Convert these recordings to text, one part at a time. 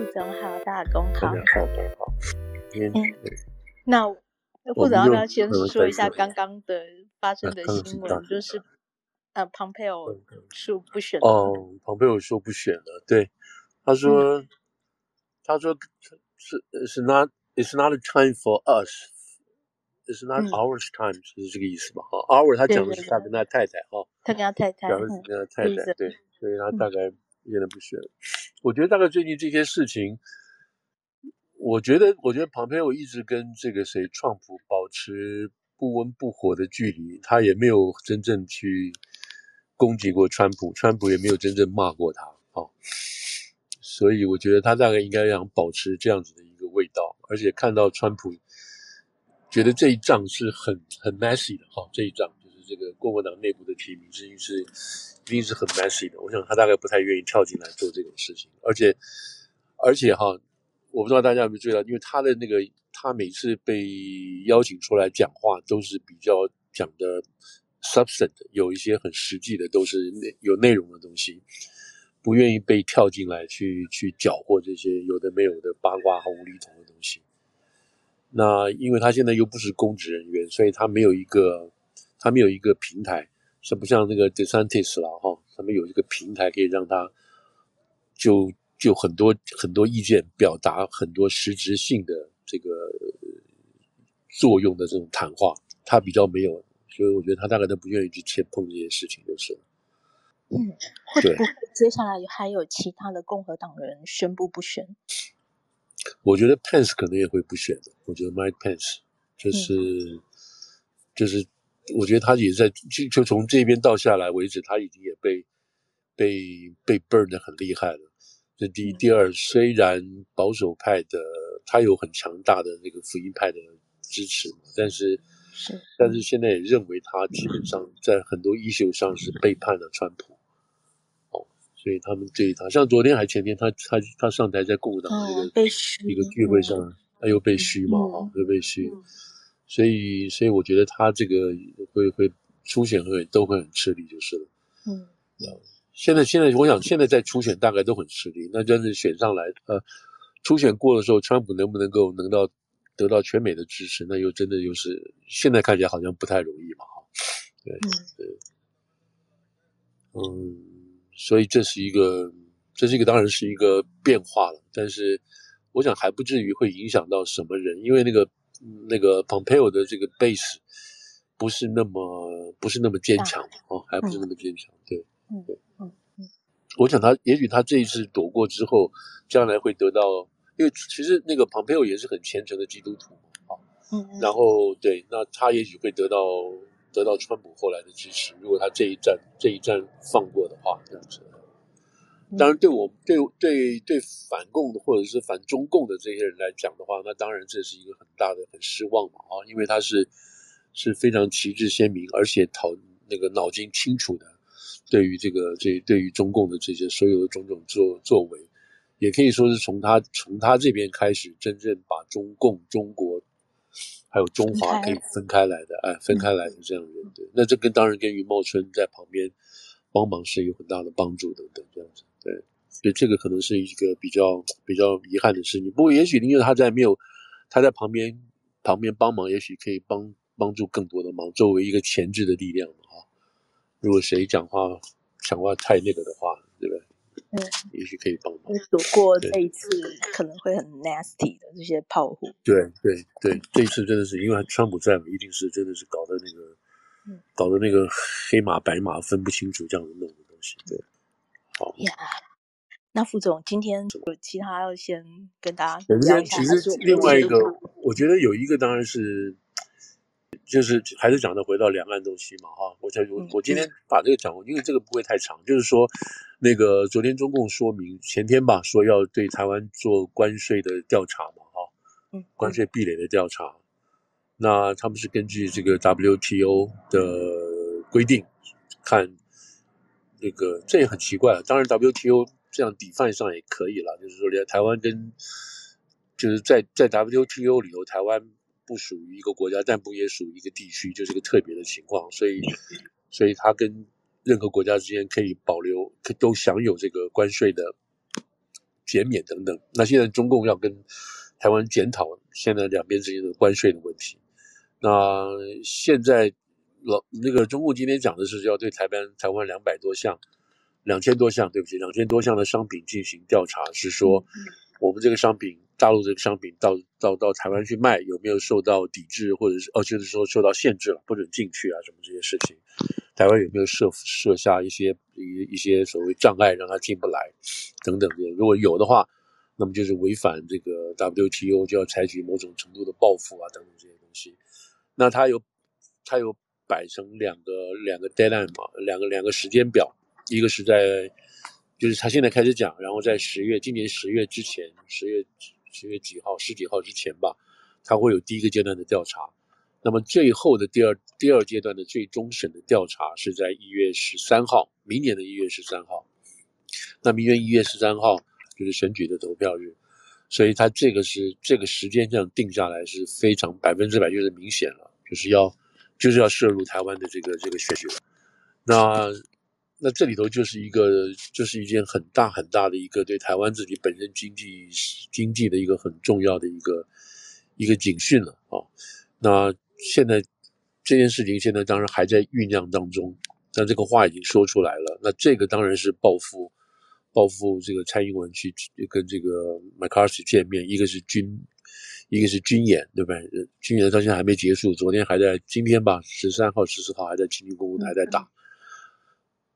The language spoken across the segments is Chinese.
副总好，大家公好，大家好，大家好。嗯，那副总要不要先说一下刚刚的发生的新闻？就是呃，庞佩奥说不选哦，庞佩奥说不选了。对，他说，他说是是 not it's not a time for us，it's not our time，是这个意思吧？哈，our 他讲的是他跟他太太哈，他跟他太太，讲的是跟他太太，对，所以他大概。现在不选，我觉得大概最近这些事情，我觉得，我觉得庞佩奥一直跟这个谁，川普保持不温不火的距离，他也没有真正去攻击过川普，川普也没有真正骂过他，啊，所以我觉得他大概应该想保持这样子的一个味道，而且看到川普觉得这一仗是很很 messy 的，哈，这一仗。这个共和党内部的提名，至于是。一定是很 messy 的，我想他大概不太愿意跳进来做这种事情，而且，而且哈，我不知道大家有没有注意到，因为他的那个，他每次被邀请出来讲话，都是比较讲的 substance，有一些很实际的，都是内有内容的东西，不愿意被跳进来去去搅和这些有的没有的八卦和无厘头的东西。那因为他现在又不是公职人员，所以他没有一个，他们有一个平台。是不像那个 DeSantis 了哈，他们有一个平台可以让他就就很多很多意见表达很多实质性的这个作用的这种谈话，他比较没有，所以我觉得他大概都不愿意去切碰这些事情，就是。嗯，会不会接下来还有其他的共和党人宣布不选？我觉得 Pence 可能也会不选的。我觉得 Mike Pence 就是、嗯、就是。我觉得他也在就就从这边到下来为止，他已经也被被被 burn 的很厉害了。这第一，第二，虽然保守派的他有很强大的那个福音派的支持，但是是但是现在也认为他基本上 在很多 issue 上是背叛了川普。哦，所以他们对他，像昨天还前天，他他他上台在共和党的那个一个聚会上，他又被嘘嘛，啊，又被嘘。所以，所以我觉得他这个会会初选会都会很吃力，就是了。嗯，现在现在我想现在在初选大概都很吃力，那真是选上来，呃，初选过的时候，川普能不能够能到得到全美的支持，那又真的又是现在看起来好像不太容易嘛，哈。对对，嗯，所以这是一个，这是一个当然是一个变化了，但是我想还不至于会影响到什么人，因为那个。那个 Pompeo 的这个 base 不是那么不是那么坚强哦，还不是那么坚强，对，对，嗯嗯，我想他也许他这一次躲过之后，将来会得到，因为其实那个 Pompeo 也是很虔诚的基督徒嘛，啊，嗯，然后对，那他也许会得到得到川普后来的支持，如果他这一战这一战放过的话，这样子。当然，对我对对对反共的或者是反中共的这些人来讲的话，那当然这是一个很大的很失望嘛啊，因为他是是非常旗帜鲜明，而且讨那个脑筋清楚的，对于这个这对于中共的这些所有的种种作作为，也可以说是从他从他这边开始，真正把中共、中国还有中华可以分开来的，哎，分开来的。这样的人，对，那这跟当然跟余茂春在旁边帮忙是有很大的帮助等等这样子。对，所以这个可能是一个比较比较遗憾的事情。不过，也许因为他在没有他在旁边旁边帮忙，也许可以帮帮助更多的忙，作为一个前置的力量哈。如果谁讲话讲话太那个的话，对不对？嗯，也许可以帮忙。躲过这一次可能会很 nasty 的这些炮火。对对对，这一次真的是因为川普在，一定是真的是搞得那个，嗯、搞得那个黑马白马分不清楚这样子弄的东西，对。呀，yeah. 那副总今天有其他要先跟大家讲一下。其实另外一个，我觉得有一个当然是，就是还是讲的回到两岸东西嘛，哈。我想我我今天把这个讲，因为这个不会太长，就是说那个昨天中共说明前天吧，说要对台湾做关税的调查嘛，哈，嗯，关税壁垒的调查。那他们是根据这个 WTO 的规定看。那个这也很奇怪，当然 WTO 这样 define 上也可以了，就是说连台湾跟就是在在 WTO 里头，台湾不属于一个国家，但不也属于一个地区，就是个特别的情况，所以所以它跟任何国家之间可以保留，都享有这个关税的减免等等。那现在中共要跟台湾检讨现在两边之间的关税的问题。那现在老那个中共今天讲的是要对台湾台湾两百多项、两千多项，对不起，两千多项的商品进行调查，是说我们这个商品。大陆这个商品到到到台湾去卖，有没有受到抵制，或者是哦，就是说受到限制了，不准进去啊，什么这些事情？台湾有没有设设下一些一一些所谓障碍，让他进不来等等的？如果有的话，那么就是违反这个 WTO，就要采取某种程度的报复啊，等等这些东西。那他有他有摆成两个两个 deadline 嘛，两个两个时间表，一个是在就是他现在开始讲，然后在十月，今年十月之前，十月。十月几号、十几号之前吧，他会有第一个阶段的调查。那么最后的第二第二阶段的最终审的调查是在一月十三号，明年的一月十三号。那明年一月十三号就是选举的投票日，所以他这个是这个时间这样定下来是非常百分之百就是明显了，就是要就是要涉入台湾的这个这个选举了。那。那这里头就是一个，就是一件很大很大的一个对台湾自己本身经济经济的一个很重要的一个一个警讯了啊。那现在这件事情现在当然还在酝酿当中，但这个话已经说出来了。那这个当然是报复报复这个蔡英文去跟这个麦卡锡见面，一个是军一个是军演，对不对？军演到现在还没结束，昨天还在今天吧，十三号、十四号还在清军公务还在打。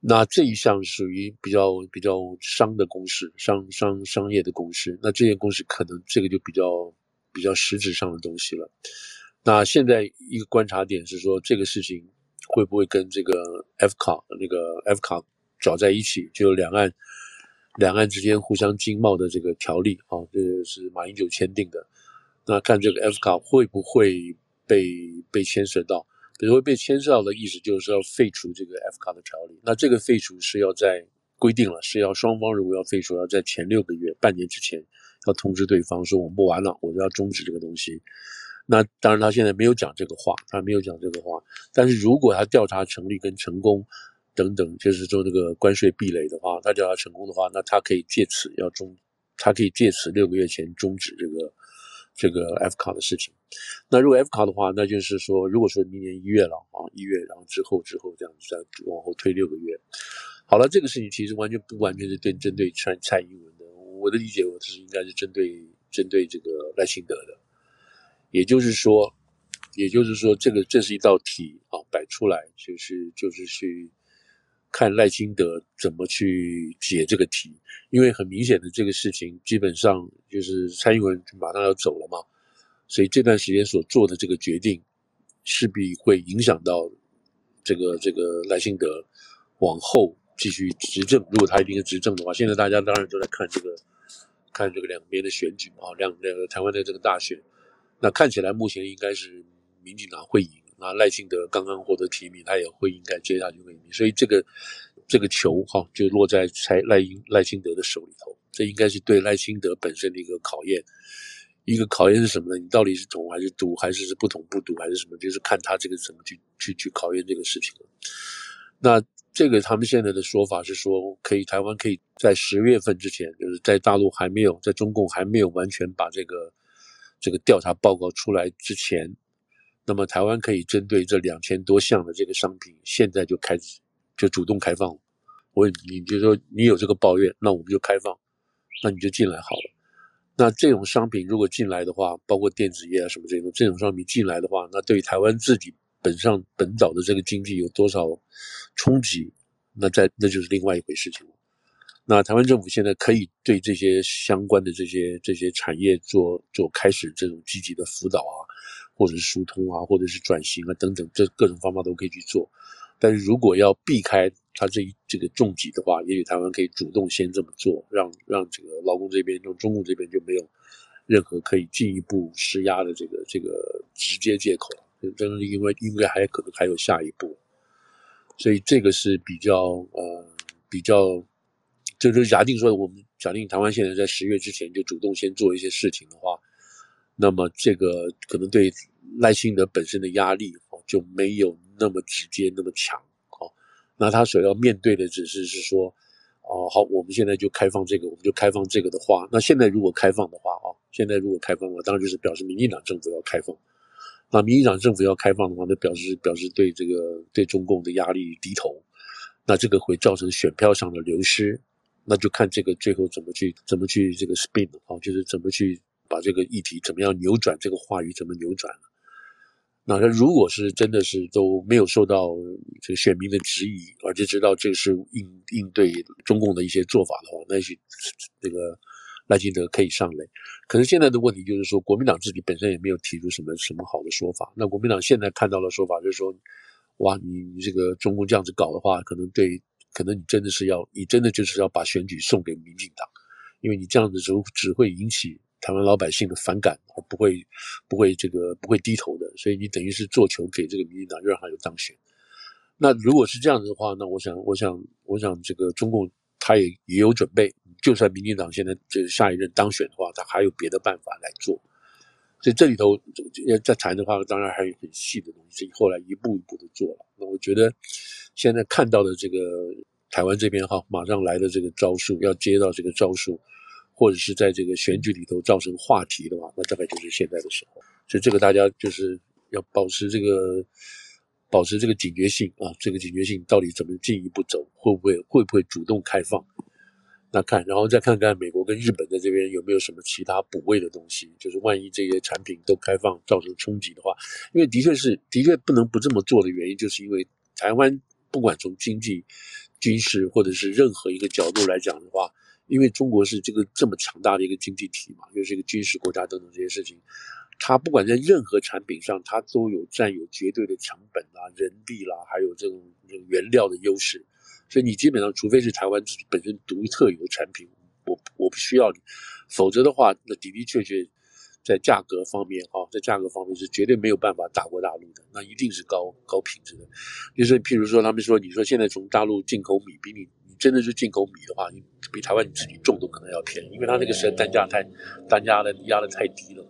那这一项属于比较比较商的公事，商商商业的公事。那这些公事可能这个就比较比较实质上的东西了。那现在一个观察点是说，这个事情会不会跟这个 EFCA 那个 EFCA 找在一起？就两岸两岸之间互相经贸的这个条例啊，这个是马英九签订的。那看这个 F 卡会不会被被牵涉到？比如会被牵涉到的意思就是要废除这个 F 卡的条例，那这个废除是要在规定了，是要双方如果要废除，要在前六个月、半年之前要通知对方说我们不玩了，我就要终止这个东西。那当然他现在没有讲这个话，他没有讲这个话。但是如果他调查成立跟成功等等，就是说这个关税壁垒的话，他调查成功的话，那他可以借此要终，他可以借此六个月前终止这个。这个 F 卡的事情，那如果 F 卡的话，那就是说，如果说明年一月了啊，一月，然后之后之后这样子再往后推六个月，好了，这个事情其实完全不完全是对针对蔡蔡英文的，我的理解我是应该是针对针对这个赖清德的，也就是说，也就是说，这个这是一道题啊，摆出来就是就是去。看赖清德怎么去解这个题，因为很明显的这个事情基本上就是蔡英文马上要走了嘛，所以这段时间所做的这个决定，势必会影响到这个这个赖清德往后继续执政。如果他一定是执政的话，现在大家当然都在看这个看这个两边的选举啊，两两个台湾的这个大选，那看起来目前应该是民进党会赢。那赖清德刚刚获得提名，他也会应该接下去会赢，所以这个这个球哈就落在蔡赖英赖清德的手里头，这应该是对赖清德本身的一个考验。一个考验是什么呢？你到底是统还是独，还是是不统不独，还是什么？就是看他这个怎么去去去考验这个事情。那这个他们现在的说法是说，可以台湾可以在十月份之前，就是在大陆还没有在中共还没有完全把这个这个调查报告出来之前。那么台湾可以针对这两千多项的这个商品，现在就开始就主动开放。我你，你就说你有这个抱怨，那我们就开放，那你就进来好了。那这种商品如果进来的话，包括电子业啊什么这种这种商品进来的话，那对于台湾自己本上本岛的这个经济有多少冲击？那在那就是另外一回事情了。那台湾政府现在可以对这些相关的这些这些产业做做开始这种积极的辅导啊。或者是疏通啊，或者是转型啊，等等，这各种方法都可以去做。但是如果要避开它这一这个重疾的话，也许台湾可以主动先这么做，让让这个劳工这边，让中共这边就没有任何可以进一步施压的这个这个直接借口。真的，因为应该还可能还有下一步，所以这个是比较呃比较，就是假定说我们假定台湾现在在十月之前就主动先做一些事情的话。那么这个可能对赖清德本身的压力哦就没有那么直接那么强哦，那他所要面对的只是是说，哦，好，我们现在就开放这个，我们就开放这个的话，那现在如果开放的话啊，现在如果开放的话，当然就是表示民进党政府要开放。那民进党政府要开放的话，那表示表示对这个对中共的压力低头，那这个会造成选票上的流失，那就看这个最后怎么去怎么去这个 spin 啊，就是怎么去把这个议题怎么样扭转，这个话语怎么扭转了。那他如果是真的是都没有受到这个选民的质疑，而且知道这是应应对中共的一些做法的话，那许这个。赖清德可以上来，可是现在的问题就是说，国民党自己本身也没有提出什么什么好的说法。那国民党现在看到的说法就是说，哇，你你这个中共这样子搞的话，可能对，可能你真的是要，你真的就是要把选举送给民进党，因为你这样子只只会引起台湾老百姓的反感，而不会不会这个不会低头的。所以你等于是做球给这个民进党，让他有当选。那如果是这样子的话，那我想，我想，我想这个中共他也也有准备。就算民进党现在这下一任当选的话，他还有别的办法来做。所以这里头要再谈的话，当然还有很细的东西，后来一步一步的做了。那我觉得现在看到的这个台湾这边哈，马上来的这个招数，要接到这个招数，或者是在这个选举里头造成话题的话，那大概就是现在的时候。所以这个大家就是要保持这个保持这个警觉性啊，这个警觉性到底怎么进一步走，会不会会不会主动开放？那看，然后再看看美国跟日本在这边有没有什么其他补位的东西，就是万一这些产品都开放造成冲击的话，因为的确是的确不能不这么做的原因，就是因为台湾不管从经济、军事或者是任何一个角度来讲的话，因为中国是这个这么强大的一个经济体嘛，又是一个军事国家等等这些事情，它不管在任何产品上，它都有占有绝对的成本啦、人力啦，还有这种这种原料的优势。所以你基本上，除非是台湾自己本身独特有的产品，我我不需要你，否则的话，那的的确确在价格方面哈，在价格方面是绝对没有办法打过大陆的，那一定是高高品质的。就是譬如说，他们说，你说现在从大陆进口米，比你真的是进口米的话，你比台湾你自己种都可能要便宜，因为它那个实在单价太单价的压的太低了。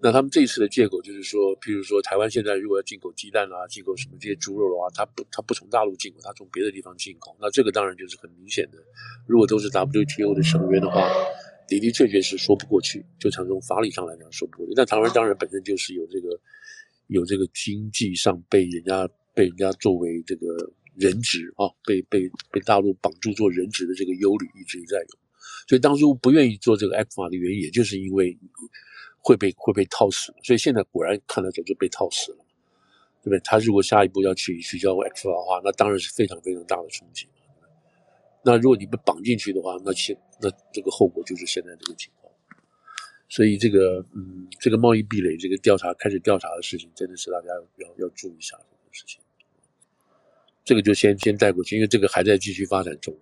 那他们这一次的借口就是说，譬如说台湾现在如果要进口鸡蛋啊，进口什么这些猪肉的话，它不它不从大陆进口，它从别的地方进口。那这个当然就是很明显的，如果都是 WTO 的成员的话，的的确确是说不过去，就从这种法理上来讲说不过去。但台湾当然本身就是有这个有这个经济上被人家被人家作为这个人质啊，被被被大陆绑住做人质的这个忧虑一直在有。所以当初不愿意做这个 ECFA 的原因，也就是因为。会被会被套死，所以现在果然看来就就被套死了，对不对？他如果下一步要取取消 ECFA 的话，那当然是非常非常大的冲击。那如果你被绑进去的话，那现那这个后果就是现在这个情况。所以这个嗯，这个贸易壁垒这个调查开始调查的事情，真的是大家要要注意一下这个事情。这个就先先带过去，因为这个还在继续发展中。